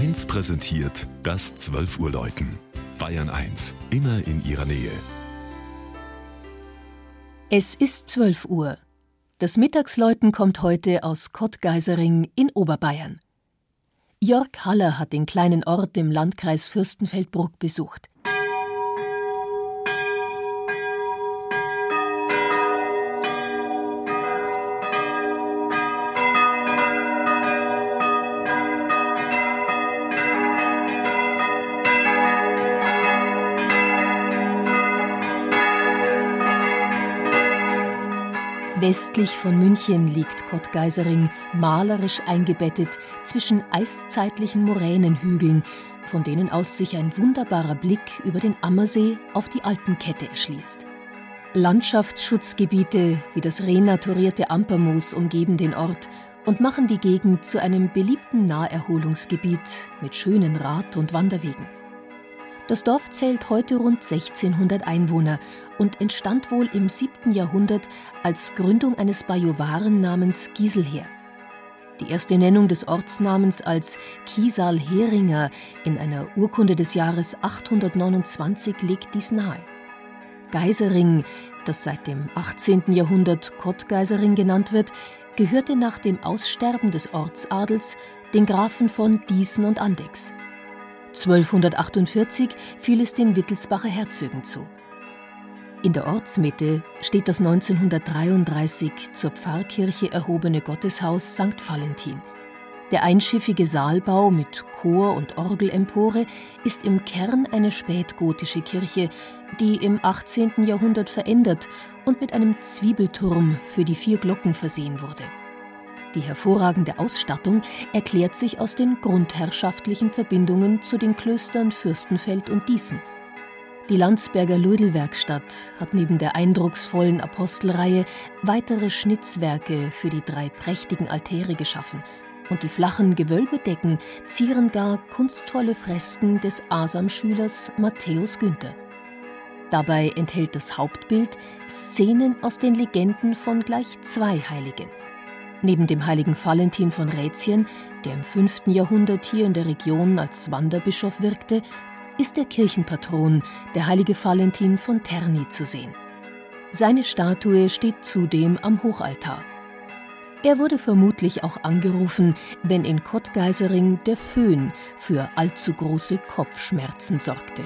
1 präsentiert das 12 Uhr Läuten. Bayern 1, immer in ihrer Nähe. Es ist 12 Uhr. Das Mittagsläuten kommt heute aus Kottgeisering in Oberbayern. Jörg Haller hat den kleinen Ort im Landkreis Fürstenfeldbruck besucht. Westlich von München liegt Kottgeisering malerisch eingebettet zwischen eiszeitlichen Moränenhügeln, von denen aus sich ein wunderbarer Blick über den Ammersee auf die Alpenkette erschließt. Landschaftsschutzgebiete wie das renaturierte Ampermoos umgeben den Ort und machen die Gegend zu einem beliebten Naherholungsgebiet mit schönen Rad- und Wanderwegen. Das Dorf zählt heute rund 1600 Einwohner und entstand wohl im 7. Jahrhundert als Gründung eines Bajuwaren namens Gieselher. Die erste Nennung des Ortsnamens als Kiesal-Heringer in einer Urkunde des Jahres 829 legt dies nahe. Geisering, das seit dem 18. Jahrhundert Kottgeisering genannt wird, gehörte nach dem Aussterben des Ortsadels den Grafen von Diesen und Andechs. 1248 fiel es den Wittelsbacher Herzögen zu. In der Ortsmitte steht das 1933 zur Pfarrkirche erhobene Gotteshaus St. Valentin. Der einschiffige Saalbau mit Chor und Orgelempore ist im Kern eine spätgotische Kirche, die im 18. Jahrhundert verändert und mit einem Zwiebelturm für die vier Glocken versehen wurde. Die hervorragende Ausstattung erklärt sich aus den grundherrschaftlichen Verbindungen zu den Klöstern Fürstenfeld und Diesen. Die Landsberger Lödelwerkstatt hat neben der eindrucksvollen Apostelreihe weitere Schnitzwerke für die drei prächtigen Altäre geschaffen und die flachen Gewölbedecken zieren gar kunstvolle Fresken des Asam-Schülers Matthäus Günther. Dabei enthält das Hauptbild Szenen aus den Legenden von gleich zwei Heiligen. Neben dem heiligen Valentin von Rätien, der im 5. Jahrhundert hier in der Region als Wanderbischof wirkte, ist der Kirchenpatron, der heilige Valentin von Terni, zu sehen. Seine Statue steht zudem am Hochaltar. Er wurde vermutlich auch angerufen, wenn in Kottgeisering der Föhn für allzu große Kopfschmerzen sorgte.